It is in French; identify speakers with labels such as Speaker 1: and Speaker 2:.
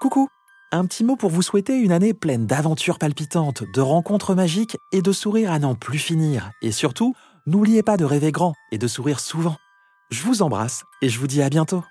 Speaker 1: Coucou Un petit mot pour vous souhaiter une année pleine d'aventures palpitantes, de rencontres magiques et de sourires à n'en plus finir. Et surtout, n'oubliez pas de rêver grand et de sourire souvent. Je vous embrasse et je vous dis à bientôt.